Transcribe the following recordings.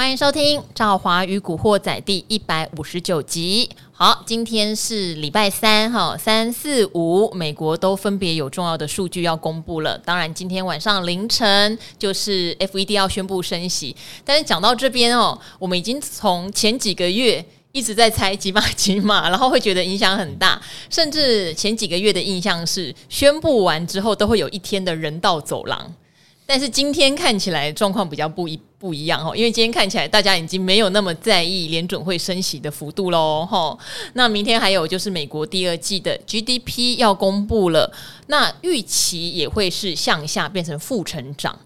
欢迎收听《赵华与古惑仔》第一百五十九集。好，今天是礼拜三，哈，三四五，美国都分别有重要的数据要公布了。当然，今天晚上凌晨就是 FED 要宣布升息。但是讲到这边哦，我们已经从前几个月一直在猜几码几码，然后会觉得影响很大，甚至前几个月的印象是宣布完之后都会有一天的人道走廊。但是今天看起来状况比较不一不一样哈，因为今天看起来大家已经没有那么在意联准会升息的幅度喽哈。那明天还有就是美国第二季的 GDP 要公布了，那预期也会是向下变成负成长。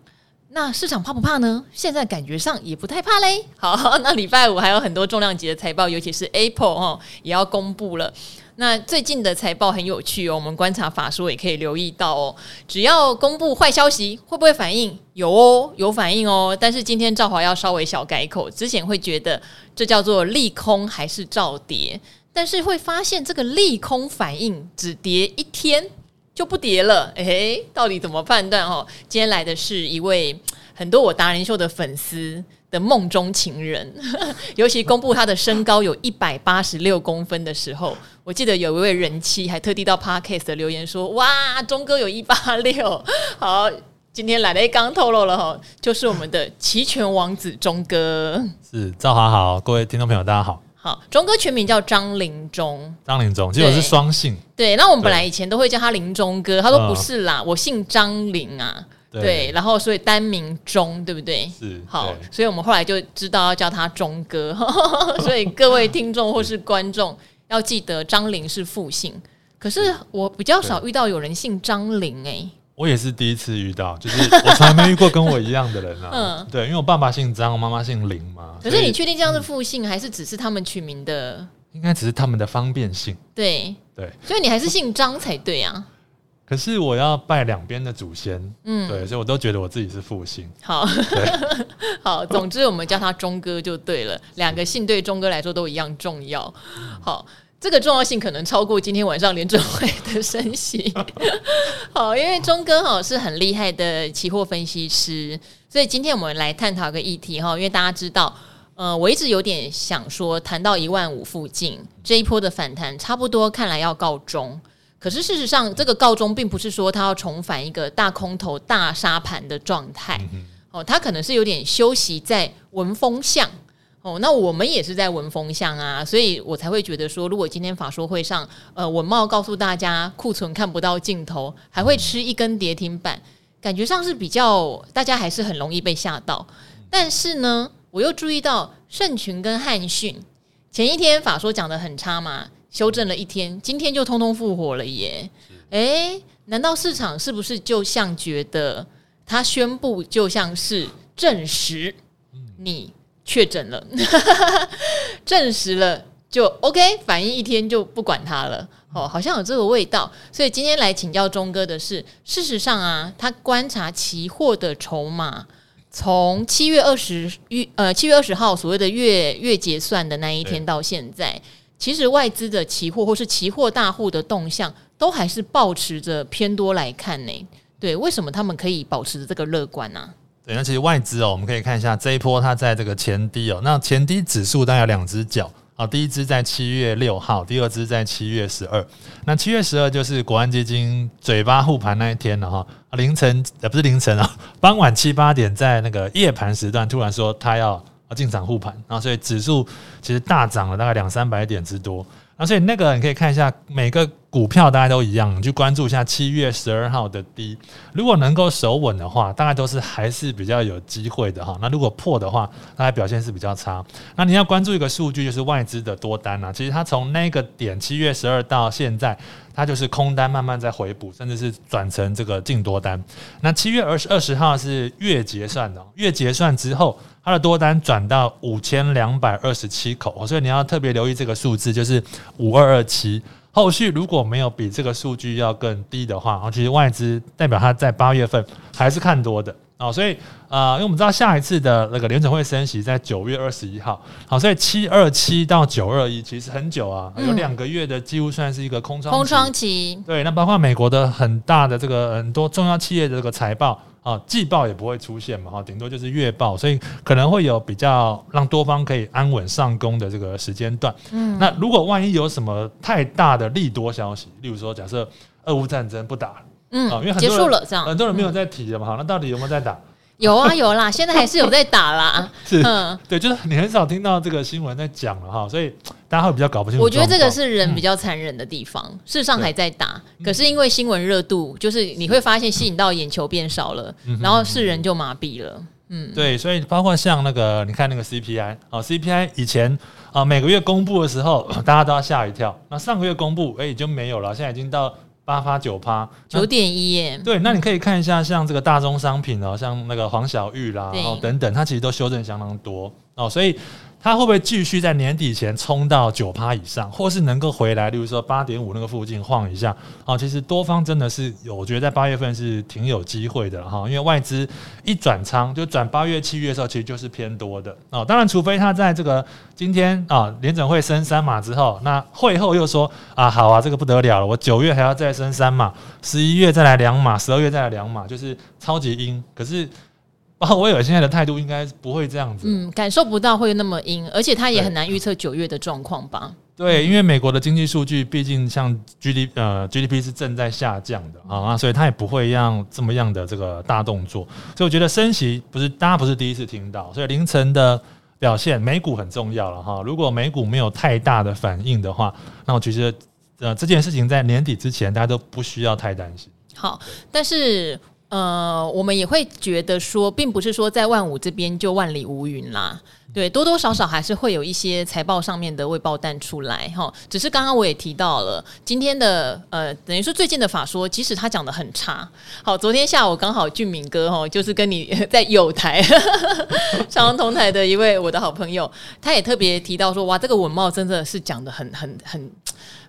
那市场怕不怕呢？现在感觉上也不太怕嘞。好，那礼拜五还有很多重量级的财报，尤其是 Apple 哈也要公布了。那最近的财报很有趣哦，我们观察法说也可以留意到哦。只要公布坏消息，会不会反应？有哦，有反应哦。但是今天赵华要稍微小改口，之前会觉得这叫做利空还是照跌，但是会发现这个利空反应只跌一天就不跌了。诶，到底怎么判断？哦，今天来的是一位很多我达人秀的粉丝。的梦中情人，尤其公布他的身高有一百八十六公分的时候，我记得有一位人妻还特地到 Podcast 的留言说：“哇，钟哥有一八六。”好，今天来了，刚透露了哈，就是我们的齐全王子钟哥。是赵华好，各位听众朋友大家好。好，钟哥全名叫张林钟，张临忠，结果是双姓。对，那我们本来以前都会叫他林钟哥，他说不是啦，我姓张林啊。对，对，然后所以单名钟，对不对？是好，所以我们后来就知道要叫他钟哥。所以各位听众或是观众要记得，张玲是复姓。可是我比较少遇到有人姓张玲哎。我也是第一次遇到，就是 我从来没遇过跟我一样的人啊。嗯，对，因为我爸爸姓张，我妈妈姓林嘛。可是你确定这样是复姓，还是只是他们取名的？应该只是他们的方便性。对对，所以你还是姓张才对啊。可是我要拜两边的祖先，嗯，对，所以我都觉得我自己是复姓。好，对 好，总之我们叫他钟哥就对了，两个姓对钟哥来说都一样重要。好，这个重要性可能超过今天晚上联准会的升息。好，因为钟哥哈是很厉害的期货分析师，所以今天我们来探讨个议题哈，因为大家知道，呃，我一直有点想说，谈到一万五附近这一波的反弹，差不多看来要告终。可是事实上，这个告终并不是说它要重返一个大空头、大杀盘的状态哦，它可能是有点休息在闻风向哦。那我们也是在闻风向啊，所以我才会觉得说，如果今天法说会上，呃，文茂告诉大家库存看不到尽头，还会吃一根跌停板，感觉上是比较大家还是很容易被吓到。但是呢，我又注意到盛群跟汉讯前一天法说讲的很差嘛。修正了一天，今天就通通复活了耶！诶，难道市场是不是就像觉得他宣布就像是证实你确诊了，证实了就 OK，反应一天就不管它了？哦，好像有这个味道。所以今天来请教钟哥的是，事实上啊，他观察期货的筹码，从七月二十月呃七月二十号所谓的月月结算的那一天到现在。其实外资的期货或是期货大户的动向，都还是抱持着偏多来看呢。对，为什么他们可以保持着这个乐观呢？对，那其实外资哦，我们可以看一下这一波它在这个前低哦，那前低指数大概有两只脚啊，第一只在七月六号，第二只在七月十二。那七月十二就是国安基金嘴巴护盘那一天了哈，凌晨呃不是凌晨啊，傍晚七八点在那个夜盘时段突然说他要。进场护盘，然后所以指数其实大涨了大概两三百点之多，那所以那个你可以看一下每个股票大概都一样，你去关注一下七月十二号的低，如果能够守稳的话，大概都是还是比较有机会的哈。那如果破的话，大概表现是比较差。那你要关注一个数据，就是外资的多单啊，其实它从那个点七月十二到现在，它就是空单慢慢在回补，甚至是转成这个净多单。那七月二十二十号是月结算的，月结算之后。它的多单转到五千两百二十七口，所以你要特别留意这个数字，就是五二二七。后续如果没有比这个数据要更低的话，其实外资代表它在八月份还是看多的哦。所以呃，因为我们知道下一次的那个联准会升息在九月二十一号，好，所以七二七到九二一其实很久啊，有两个月的几乎算是一个空窗空窗期。对，那包括美国的很大的这个很多重要企业的这个财报。啊，季报也不会出现嘛，哈，顶多就是月报，所以可能会有比较让多方可以安稳上攻的这个时间段。嗯，那如果万一有什么太大的利多消息，例如说假设俄乌战争不打了，嗯，因为很多结束了这样，很多人没有在提了嘛，哈，那到底有没有在打？有啊有啦，现在还是有在打啦。是，嗯，对，就是你很少听到这个新闻在讲了哈，所以大家会比较搞不清楚。我觉得这个是人比较残忍的地方，事实上还在打，可是因为新闻热度，就是你会发现吸引到眼球变少了，然后是人就麻痹了。嗯，对，所以包括像那个，你看那个 CPI 哦，CPI 以前啊每个月公布的时候，大家都要吓一跳。那上个月公布，哎，已经没有了，现在已经到。八趴九趴，九点一耶。对，那你可以看一下，像这个大宗商品哦，像那个黄小玉啦，等等，它其实都修正相当多哦，所以。它会不会继续在年底前冲到九趴以上，或是能够回来，例如说八点五那个附近晃一下？哦，其实多方真的是有，我觉得在八月份是挺有机会的哈，因为外资一转仓就转八月、七月的时候，其实就是偏多的哦。当然，除非他在这个今天啊联准会升三码之后，那会后又说啊好啊，这个不得了了，我九月还要再升三码，十一月再来两码，十二月再来两码，就是超级阴。可是。哦，我以为现在的态度应该不会这样子。嗯，感受不到会那么阴，而且他也很难预测九月的状况吧？对，因为美国的经济数据毕竟像 GDP 呃 GDP 是正在下降的啊，所以他也不会让这么样的这个大动作。所以我觉得升息不是大家不是第一次听到，所以凌晨的表现美股很重要了哈。如果美股没有太大的反应的话，那我觉得呃这件事情在年底之前大家都不需要太担心。好，但是。呃，我们也会觉得说，并不是说在万五这边就万里无云啦，对，多多少少还是会有一些财报上面的未报单出来哈。只是刚刚我也提到了，今天的呃，等于说最近的法说，即使他讲得很差，好，昨天下午刚好俊敏哥哈，就是跟你 在友台 上同台的一位我的好朋友，他也特别提到说，哇，这个稳懋真的是讲得很很很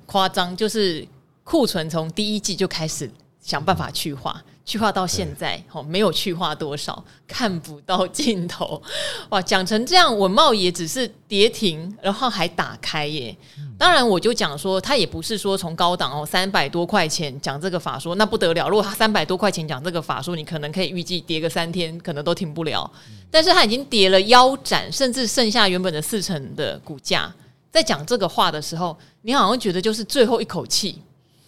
夸张，就是库存从第一季就开始想办法去化。去化到现在，哦，没有去化多少，看不到尽头，哇！讲成这样，文茂也只是跌停，然后还打开耶。当然，我就讲说，他也不是说从高档哦三百多块钱讲这个法说，那不得了。如果他三百多块钱讲这个法说，你可能可以预计跌个三天，可能都停不了。但是他已经跌了腰斩，甚至剩下原本的四成的股价，在讲这个话的时候，你好像觉得就是最后一口气，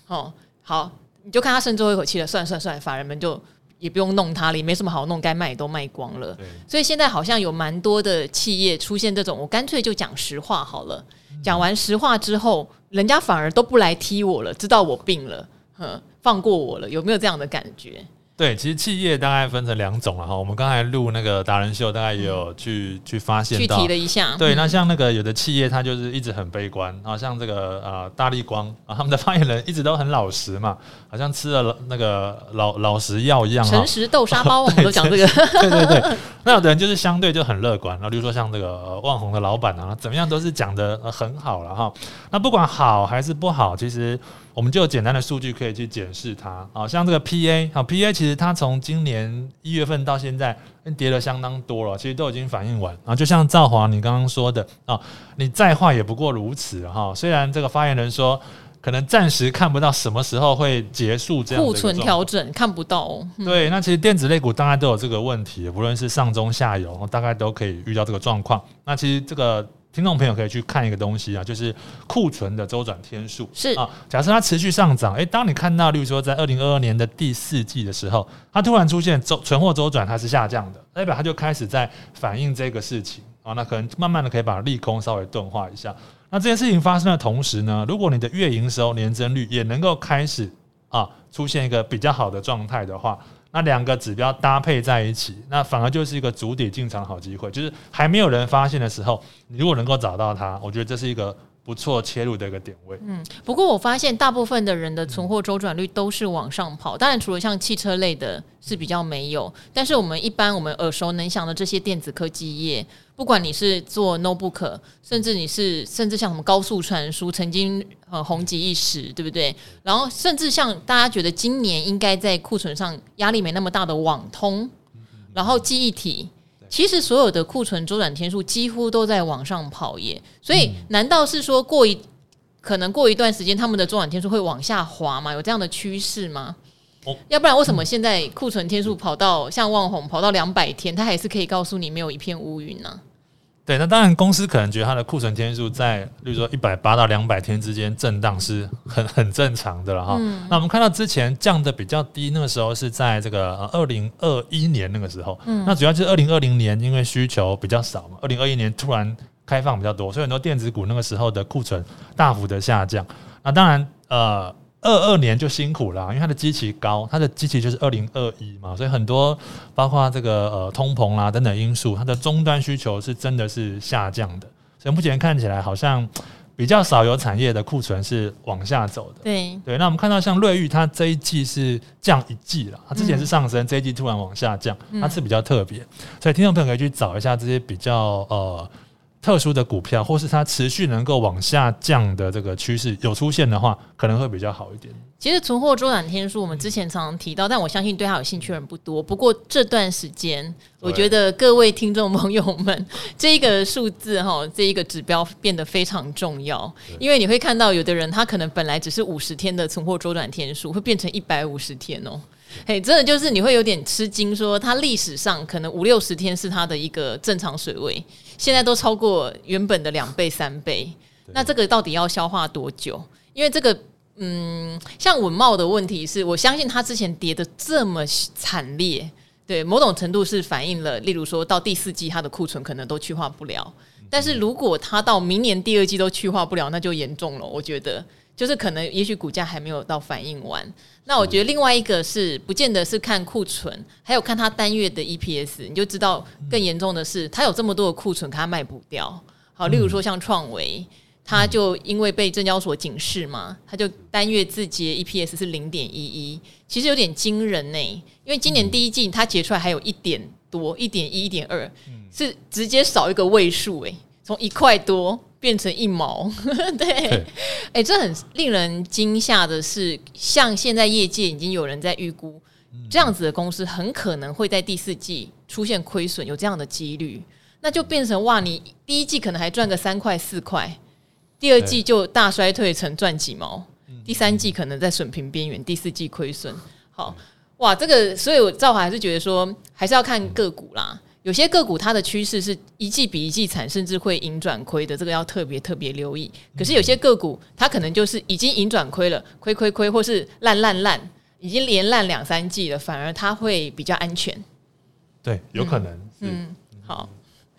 哦，好。你就看他剩最后一口气了，算算算，法人们就也不用弄他了，也没什么好弄，该卖也都卖光了。所以现在好像有蛮多的企业出现这种，我干脆就讲实话好了。讲完实话之后，人家反而都不来踢我了，知道我病了，哼，放过我了，有没有这样的感觉？对，其实企业大概分成两种了哈。我们刚才录那个达人秀，大概也有去、嗯、去发现到，去提了一下。对，那像那个有的企业，它就是一直很悲观啊，像这个呃大立光啊，他们的发言人一直都很老实嘛，好像吃了那个老老实药一样。诚实豆沙包，我们都讲这个。对对对，那有的人就是相对就很乐观，然后比如说像这个旺宏的老板啊，怎么样都是讲得很好了哈。那不管好还是不好，其实。我们就有简单的数据可以去检视它，啊，像这个 PA，好，PA 其实它从今年一月份到现在跌了相当多了，其实都已经反应完啊。就像赵华你刚刚说的啊，你再坏也不过如此哈。虽然这个发言人说可能暂时看不到什么时候会结束这样库存调整，看不到哦。对，那其实电子类股大概都有这个问题，不论是上中下游，大概都可以遇到这个状况。那其实这个。听众朋友可以去看一个东西啊，就是库存的周转天数是啊。假设它持续上涨，诶，当你看到，例如说在二零二二年的第四季的时候，它突然出现周存货周转它是下降的，代表它就开始在反映这个事情啊。那可能慢慢的可以把利空稍微钝化一下。那这件事情发生的同时呢，如果你的月营收年增率也能够开始啊出现一个比较好的状态的话。那两个指标搭配在一起，那反而就是一个主底进场好机会。就是还没有人发现的时候，你如果能够找到它，我觉得这是一个不错切入的一个点位。嗯，不过我发现大部分的人的存货周转率都是往上跑，当然除了像汽车类的是比较没有，但是我们一般我们耳熟能详的这些电子科技业。不管你是做 notebook，甚至你是甚至像什么高速传输，曾经很红极一时，对不对？然后甚至像大家觉得今年应该在库存上压力没那么大的网通，然后记忆体，其实所有的库存周转天数几乎都在往上跑耶。所以难道是说过一可能过一段时间他们的周转天数会往下滑吗？有这样的趋势吗？要不然为什么现在库存天数跑到像旺宏跑到两百天，它还是可以告诉你没有一片乌云呢？对，那当然，公司可能觉得它的库存天数在，例如说一百八到两百天之间震荡是很 很正常的了哈。嗯、那我们看到之前降的比较低，那个时候是在这个二零二一年那个时候，嗯、那主要就是二零二零年因为需求比较少嘛，二零二一年突然开放比较多，所以很多电子股那个时候的库存大幅的下降。那当然，呃。二二年就辛苦了，因为它的基期高，它的基期就是二零二一嘛，所以很多包括这个呃通膨啦等等因素，它的终端需求是真的是下降的，所以目前看起来好像比较少有产业的库存是往下走的。对对，那我们看到像瑞昱，它这一季是降一季了，它之前是上升，嗯、这一季突然往下降，它是比较特别，所以听众朋友可以去找一下这些比较呃。特殊的股票，或是它持续能够往下降的这个趋势有出现的话，可能会比较好一点。其实存货周转天数我们之前常常提到，但我相信对它有兴趣的人不多。不过这段时间，我觉得各位听众朋友们，这一个数字哈，这一个指标变得非常重要，因为你会看到有的人他可能本来只是五十天的存货周转天数，会变成一百五十天哦。嘿，真的就是你会有点吃惊，说它历史上可能五六十天是它的一个正常水位，现在都超过原本的两倍三倍，那这个到底要消化多久？因为这个，嗯，像文茂的问题是，我相信它之前跌的这么惨烈，对，某种程度是反映了，例如说到第四季它的库存可能都去化不了，但是如果它到明年第二季都去化不了，那就严重了，我觉得。就是可能，也许股价还没有到反应完。那我觉得另外一个是，不见得是看库存，还有看它单月的 EPS，你就知道更严重的是，它有这么多的库存，它卖不掉。好，例如说像创维，它就因为被证交所警示嘛，它就单月自结 EPS 是零点一一，其实有点惊人呢。因为今年第一季它结出来还有一点多，一点一、一点二，是直接少一个位数诶，从一块多。变成一毛，对，哎嘿，这很令人惊吓的是，像现在业界已经有人在预估，这样子的公司很可能会在第四季出现亏损，有这样的几率，那就变成哇，你第一季可能还赚个三块四块，第二季就大衰退成赚几毛，第三季可能在损平边缘，第四季亏损，好哇，这个，所以我赵华还是觉得说，还是要看个股啦。有些个股它的趋势是一季比一季惨，甚至会盈转亏的，这个要特别特别留意。可是有些个股它可能就是已经盈转亏了，亏亏亏，或是烂烂烂，已经连烂两三季了，反而它会比较安全。对，有可能。嗯，嗯，好。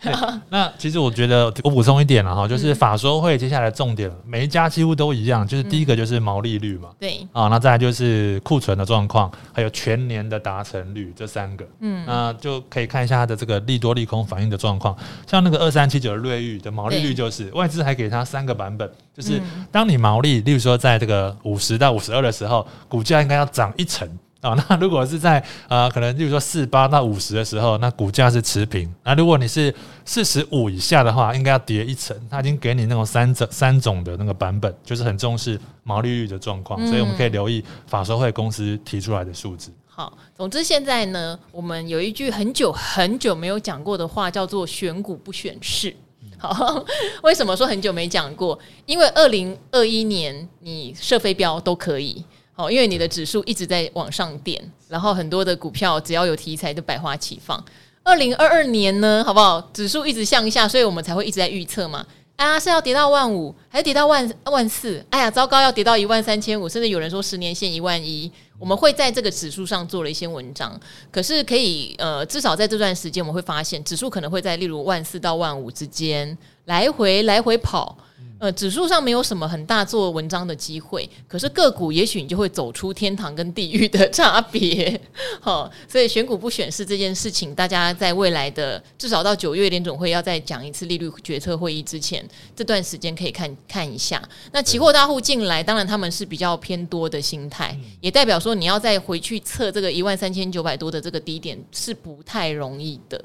那其实我觉得我补充一点了哈，就是法说会接下来重点，每一家几乎都一样，就是第一个就是毛利率嘛，对。啊，那再来就是库存的状况，还有全年的达成率这三个，嗯，那就可以看一下它的这个利多利空反应的状况。像那个二三七九的瑞昱的毛利率，就是外资还给它三个版本，就是当你毛利，例如说在这个五十到五十二的时候，股价应该要涨一成。啊、哦，那如果是在呃，可能就是说四八到五十的时候，那股价是持平。那如果你是四十五以下的话，应该要跌一层。它已经给你那种三种三种的那个版本，就是很重视毛利率的状况，所以我们可以留意法收会公司提出来的数字。好，总之现在呢，我们有一句很久很久没有讲过的话，叫做“选股不选市”。好，为什么说很久没讲过？因为二零二一年你设飞镖都可以。哦，因为你的指数一直在往上垫，然后很多的股票只要有题材就百花齐放。二零二二年呢，好不好？指数一直向下，所以我们才会一直在预测嘛。啊，是要跌到万五，还是跌到万万四？哎呀，糟糕，要跌到一万三千五，甚至有人说十年线一万一。我们会在这个指数上做了一些文章，可是可以呃，至少在这段时间，我们会发现指数可能会在例如万四到万五之间来回来回跑。呃，指数上没有什么很大做文章的机会，可是个股也许你就会走出天堂跟地狱的 差别，好，所以选股不选市这件事情，大家在未来的至少到九月联总会要再讲一次利率决策会议之前，这段时间可以看看一下。那期货大户进来，当然他们是比较偏多的心态，也代表说你要再回去测这个一万三千九百多的这个低点是不太容易的。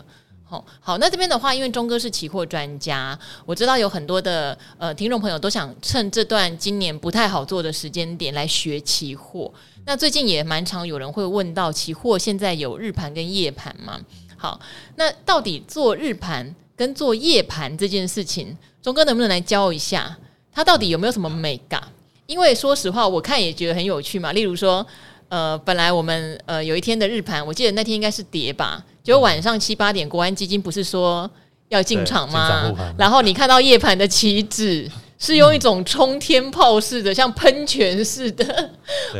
好，那这边的话，因为钟哥是期货专家，我知道有很多的呃听众朋友都想趁这段今年不太好做的时间点来学期货。那最近也蛮常有人会问到，期货现在有日盘跟夜盘吗？好，那到底做日盘跟做夜盘这件事情，钟哥能不能来教一下？它到底有没有什么美感？因为说实话，我看也觉得很有趣嘛。例如说。呃，本来我们呃有一天的日盘，我记得那天应该是跌吧，就晚上七八点，国安基金不是说要进场吗？然后你看到夜盘的期指是用一种冲天炮式的，像喷泉似的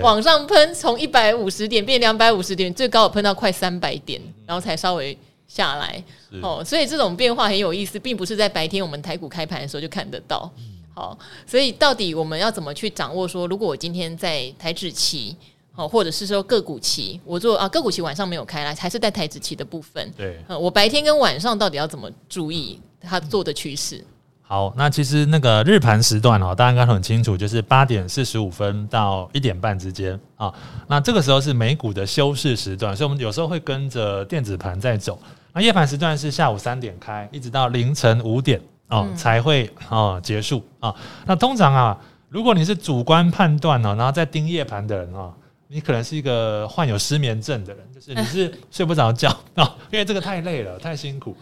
往上喷，从一百五十点变两百五十点，最高有喷到快三百点，然后才稍微下来。哦，所以这种变化很有意思，并不是在白天我们台股开盘的时候就看得到。好，所以到底我们要怎么去掌握？说如果我今天在台指期，好，或者是说个股期，我做啊个股期晚上没有开来，还是在台子期的部分。对，我白天跟晚上到底要怎么注意它做的趋势？好，那其实那个日盘时段哦，大家应该很清楚，就是八点四十五分到一点半之间啊。那这个时候是美股的休市时段，所以我们有时候会跟着电子盘在走。那夜盘时段是下午三点开，一直到凌晨五点。哦，才会哦结束啊。那通常啊，如果你是主观判断哦，然后再盯夜盘的人哦，你可能是一个患有失眠症的人，就是你 是睡不着觉啊，因为这个太累了，太辛苦。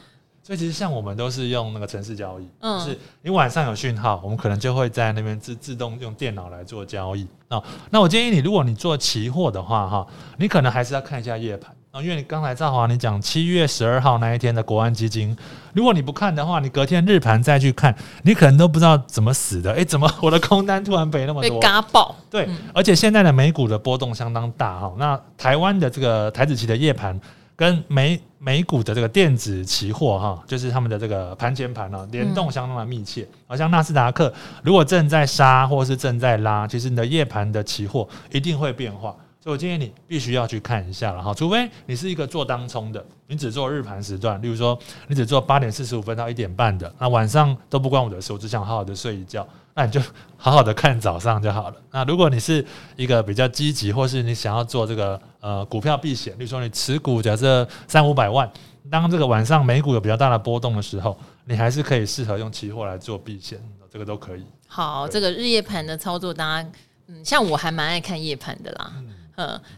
所以其实像我们都是用那个城市交易，就是你晚上有讯号，我们可能就会在那边自自动用电脑来做交易啊。那我建议你，如果你做期货的话哈，你可能还是要看一下夜盘。啊，因为你刚才赵华你讲七月十二号那一天的国安基金，如果你不看的话，你隔天日盘再去看，你可能都不知道怎么死的。诶，怎么我的空单突然赔那么多？被嘎爆。对，而且现在的美股的波动相当大哈。那台湾的这个台子期的夜盘跟美美股的这个电子期货哈，就是他们的这个盘前盘啊，联动相当的密切。好像纳斯达克如果正在杀或是正在拉，其实你的夜盘的期货一定会变化。所以我建议你必须要去看一下了哈，除非你是一个做当冲的，你只做日盘时段，例如说你只做八点四十五分到一点半的，那晚上都不关我的事，我只想好好的睡一觉，那你就 好好的看早上就好了。那如果你是一个比较积极，或是你想要做这个呃股票避险，例如说你持股假设三五百万，当这个晚上美股有比较大的波动的时候，你还是可以适合用期货来做避险，这个都可以。好，这个日夜盘的操作，大家嗯，像我还蛮爱看夜盘的啦。嗯，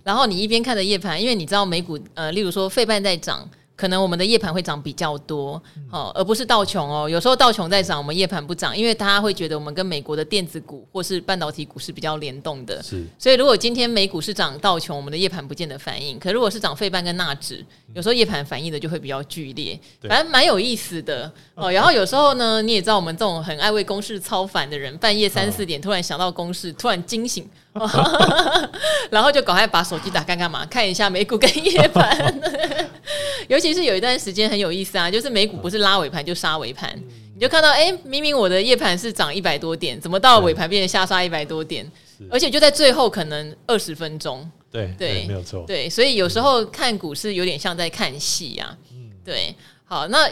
然后你一边看着夜盘，因为你知道美股，呃，例如说费半在涨，可能我们的夜盘会涨比较多，哦，而不是道琼哦。有时候道琼在涨，我们夜盘不涨，因为大家会觉得我们跟美国的电子股或是半导体股是比较联动的。是，所以如果今天美股是涨道琼，我们的夜盘不见得反应。可如果是涨费半跟纳指，有时候夜盘反应的就会比较剧烈，反正蛮有意思的哦。然后有时候呢，你也知道我们这种很爱为公式操烦的人，半夜三四点突然想到公式，突然惊醒。然后就赶快把手机打开干嘛？看一下美股跟夜盘，尤其是有一段时间很有意思啊，就是美股不是拉尾盘就杀尾盘，你就看到哎，明明我的夜盘是涨一百多点，怎么到尾盘变成下杀一百多点？而且就在最后可能二十分钟，对对，没有错，对，所以有时候看股市有点像在看戏啊。嗯对，好，那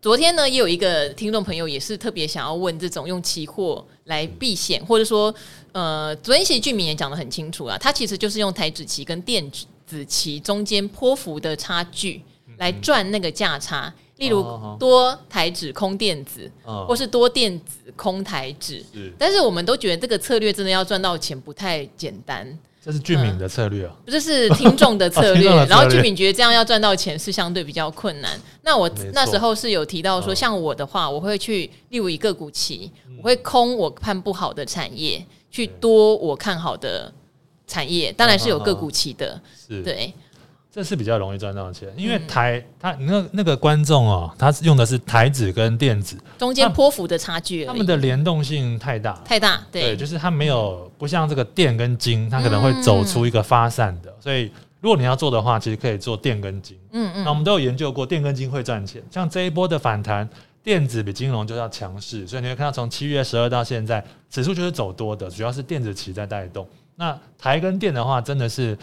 昨天呢也有一个听众朋友也是特别想要问这种用期货来避险，或者说。呃，昨天其实俊明也讲的很清楚啊，他其实就是用台子棋跟电子棋中间波幅的差距来赚那个价差，例如多台指空电子，或是多电子空台指。但是我们都觉得这个策略真的要赚到钱不太简单。这是俊敏的策略啊，这是 听众的策略。然后俊敏觉得这样要赚到钱是相对比较困难。那我那时候是有提到说，像我的话，我会去例如一个股期，我会空我看不好的产业。去多我看好的产业，当然是有个股期的，是。对，这是比较容易赚到钱，因为台他那那个观众哦，他用的是台指跟电子中间波幅的差距，他们的联动性太大。太大，对，就是它没有不像这个电跟金，它可能会走出一个发散的，所以如果你要做的话，其实可以做电跟金，嗯嗯，那我们都有研究过，电跟金会赚钱，像这一波的反弹。电子比金融就要强势，所以你会看到从七月十二到现在，指数就是走多的，主要是电子期在带动。那台跟电的话，真的是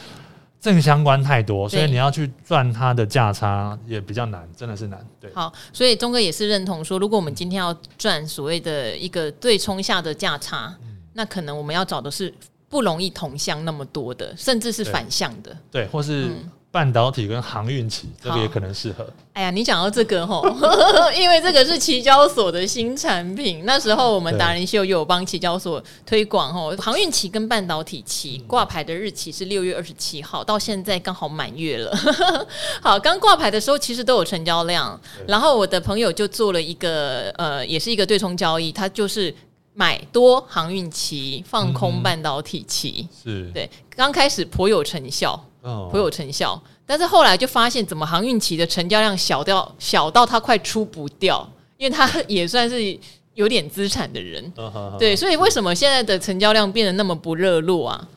正相关太多，所以你要去赚它的价差也比较难，真的是难。对，好，所以钟哥也是认同说，如果我们今天要赚所谓的一个对冲下的价差，嗯，那可能我们要找的是不容易同向那么多的，甚至是反向的，对，对，或是。嗯半导体跟航运期，这个也可能适合。哎呀，你讲到这个吼，因为这个是期交所的新产品。那时候我们达人秀有帮期交所推广吼，航运期跟半导体期挂牌的日期是六月二十七号，到现在刚好满月了。好，刚挂牌的时候其实都有成交量，然后我的朋友就做了一个呃，也是一个对冲交易，他就是。买多航运期，放空半导体期，嗯、是对，刚开始颇有成效，哦，颇有成效，但是后来就发现，怎么航运期的成交量小掉，小到它快出不掉，因为它也算是有点资产的人，哦、对，所以为什么现在的成交量变得那么不热络啊？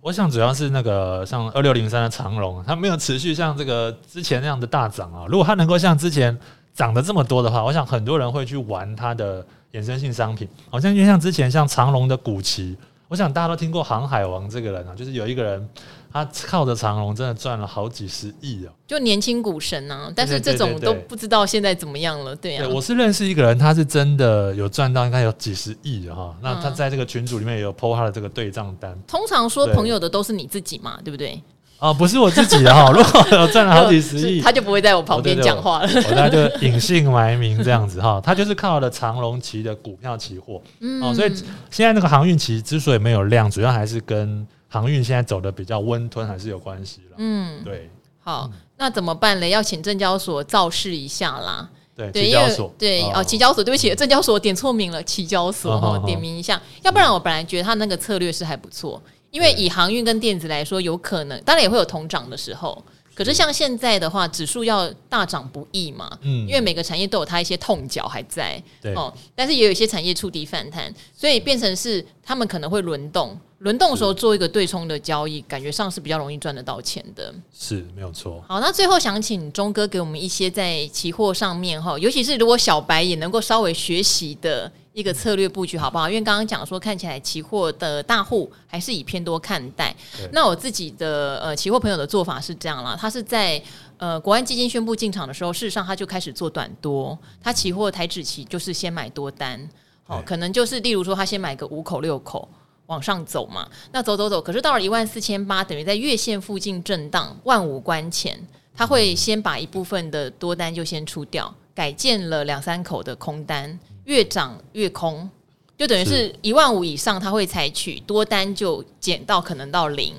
我想主要是那个像二六零三的长龙，它没有持续像这个之前那样的大涨啊，如果它能够像之前涨得这么多的话，我想很多人会去玩它的。衍生性商品，好像就像之前像长龙的股期，我想大家都听过航海王这个人啊，就是有一个人，他靠着长隆真的赚了好几十亿啊，就年轻股神啊，但是这种都不知道现在怎么样了，对啊。我是认识一个人，他是真的有赚到，应该有几十亿哈。那他在这个群组里面也有 po 他的这个对账单。通常说朋友的都是你自己嘛，对不对？哦，不是我自己的哈，如果有赚了好几十亿，他就不会在我旁边讲话了。我大概就隐姓埋名这样子哈，他就是靠了长隆期的股票期货，嗯，哦，所以现在那个航运期之所以没有量，主要还是跟航运现在走的比较温吞还是有关系了。嗯，对。好，那怎么办呢？要请证交所造势一下啦。对，期交所。对哦，期交所，对不起，证交所点错名了，期交所哈，点名一下。要不然我本来觉得他那个策略是还不错。因为以航运跟电子来说，有可能当然也会有同涨的时候。可是像现在的话，指数要大涨不易嘛。嗯。因为每个产业都有它一些痛脚还在。对。哦，但是也有一些产业触底反弹，所以变成是他们可能会轮动。轮动的时候做一个对冲的交易，感觉上是比较容易赚得到钱的。是没有错。好，那最后想请钟哥给我们一些在期货上面哈，尤其是如果小白也能够稍微学习的。一个策略布局好不好？因为刚刚讲说，看起来期货的大户还是以偏多看待。那我自己的呃期货朋友的做法是这样啦，他是在呃国安基金宣布进场的时候，事实上他就开始做短多，他期货台指期就是先买多单，哦，可能就是例如说他先买个五口六口往上走嘛，那走走走，可是到了一万四千八，等于在月线附近震荡，万五关前，他会先把一部分的多单就先出掉，改建了两三口的空单。越涨越空，就等于是一万五以上，他会采取多单就减到可能到零，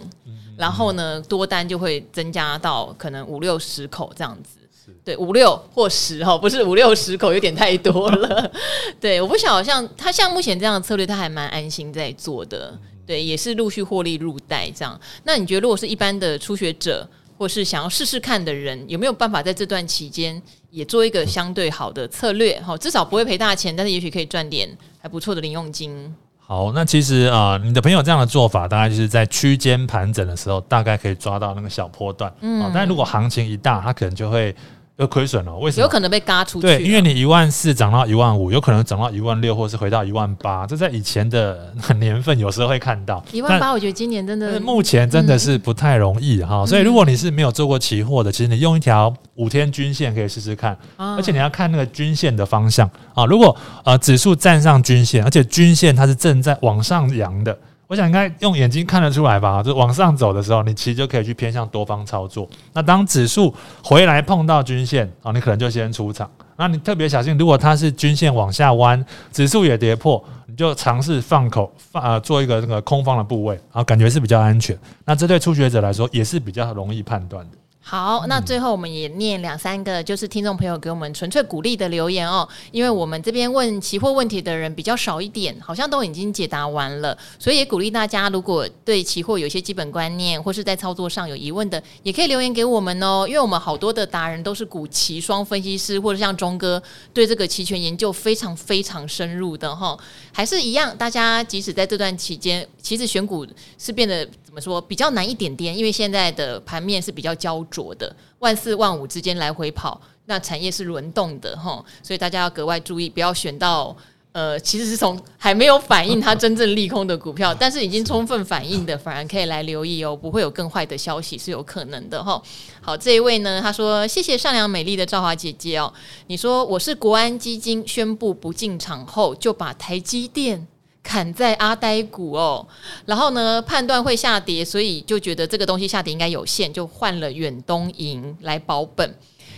然后呢多单就会增加到可能五六十口这样子，对，五六或十哈，不是五六十口有点太多了，对，我不晓得像他像目前这样的策略，他还蛮安心在做的，对，也是陆续获利入袋这样。那你觉得如果是一般的初学者，或是想要试试看的人，有没有办法在这段期间也做一个相对好的策略？哈，至少不会赔大钱，但是也许可以赚点还不错的零用金。好，那其实啊、呃，你的朋友这样的做法，大概就是在区间盘整的时候，大概可以抓到那个小波段。嗯，但如果行情一大，他可能就会。就亏损了，为什么？有可能被嘎出去。对，因为你一万四涨到一万五，有可能涨到一万六，或是回到一万八。这在以前的年份有时候会看到一万八。我觉得今年真的，目前真的是不太容易哈。嗯、所以如果你是没有做过期货的，其实你用一条五天均线可以试试看，而且你要看那个均线的方向啊。如果呃指数站上均线，而且均线它是正在往上扬的。我想应该用眼睛看得出来吧，就往上走的时候，你其实就可以去偏向多方操作。那当指数回来碰到均线啊，你可能就先出场。那你特别小心，如果它是均线往下弯，指数也跌破，你就尝试放口放呃做一个那个空方的部位，啊，感觉是比较安全。那这对初学者来说也是比较容易判断的。好，那最后我们也念两三个，就是听众朋友给我们纯粹鼓励的留言哦。因为我们这边问期货问题的人比较少一点，好像都已经解答完了，所以也鼓励大家，如果对期货有些基本观念或是在操作上有疑问的，也可以留言给我们哦。因为我们好多的达人都是股期双分析师，或者像钟哥对这个期权研究非常非常深入的哈。还是一样，大家即使在这段期间，其实选股是变得。怎么说比较难一点点？因为现在的盘面是比较焦灼的，万四万五之间来回跑，那产业是轮动的哈，所以大家要格外注意，不要选到呃，其实是从还没有反应它真正利空的股票，但是已经充分反应的，反而可以来留意哦，不会有更坏的消息是有可能的哈。好，这一位呢，他说谢谢善良美丽的赵华姐姐哦，你说我是国安基金宣布不进场后，就把台积电。砍在阿呆股哦，然后呢，判断会下跌，所以就觉得这个东西下跌应该有限，就换了远东银来保本。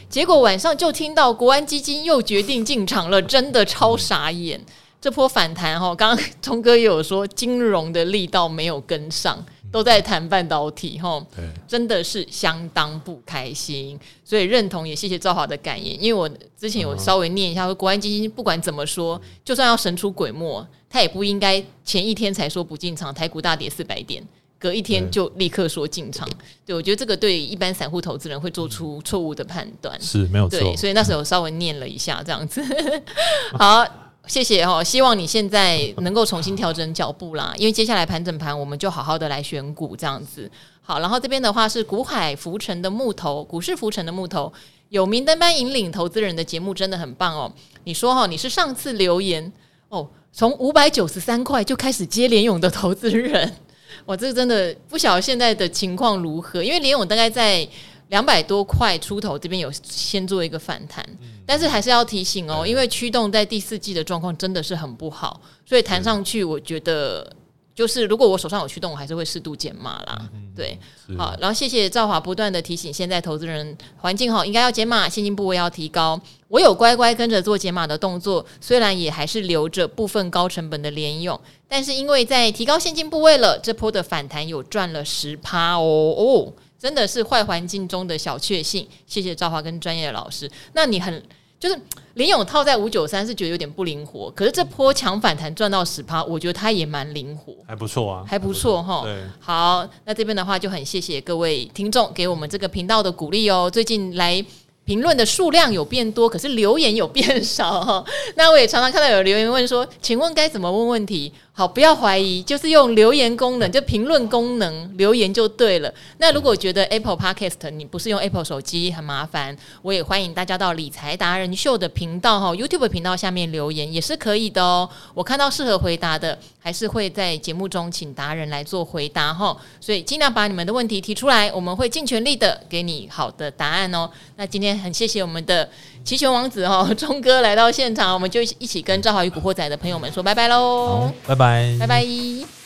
结果晚上就听到国安基金又决定进场了，真的超傻眼。这波反弹哈，刚刚聪哥也有说金融的力道没有跟上，都在谈半导体，吼，对，真的是相当不开心。所以认同也谢谢赵华的感言，因为我之前有稍微念一下，说国安基金不管怎么说，就算要神出鬼没，他也不应该前一天才说不进场，台股大跌四百点。隔一天就立刻说进场，对，我觉得这个对一般散户投资人会做出错误的判断，是没有错。对，所以那时候稍微念了一下这样子。好，谢谢哈，希望你现在能够重新调整脚步啦，因为接下来盘整盘我们就好好的来选股这样子。好，然后这边的话是股海浮沉的木头，股市浮沉的木头，有明灯般引领投资人的节目真的很棒哦。你说哈，你是上次留言哦，从五百九十三块就开始接连勇的投资人。我这个真的不晓得现在的情况如何，因为连勇大概在两百多块出头这边有先做一个反弹，但是还是要提醒哦，因为驱动在第四季的状况真的是很不好，所以弹上去我觉得。就是如果我手上有驱动，我还是会适度减码啦。对，好，然后谢谢赵华不断的提醒，现在投资人环境好，应该要减码，现金部位要提高。我有乖乖跟着做减码的动作，虽然也还是留着部分高成本的联用，但是因为在提高现金部位了，这波的反弹有赚了十趴哦哦，真的是坏环境中的小确幸。谢谢赵华跟专业的老师，那你很。就是林勇套在五九三是觉得有点不灵活，可是这波强反弹赚到十趴，我觉得他也蛮灵活，还不错啊，还不错哈。对，好，那这边的话就很谢谢各位听众给我们这个频道的鼓励哦。最近来。评论的数量有变多，可是留言有变少哈。那我也常常看到有留言问说：“请问该怎么问问题？”好，不要怀疑，就是用留言功能，就评论功能留言就对了。那如果觉得 Apple Podcast 你不是用 Apple 手机很麻烦，我也欢迎大家到理财达人秀的频道哈，YouTube 频道下面留言也是可以的哦。我看到适合回答的，还是会在节目中请达人来做回答哈。所以尽量把你们的问题提出来，我们会尽全力的给你好的答案哦。那今天很谢谢我们的期权王子哦，钟哥来到现场，我们就一起跟赵华与古惑仔的朋友们说拜拜喽，拜拜，拜拜。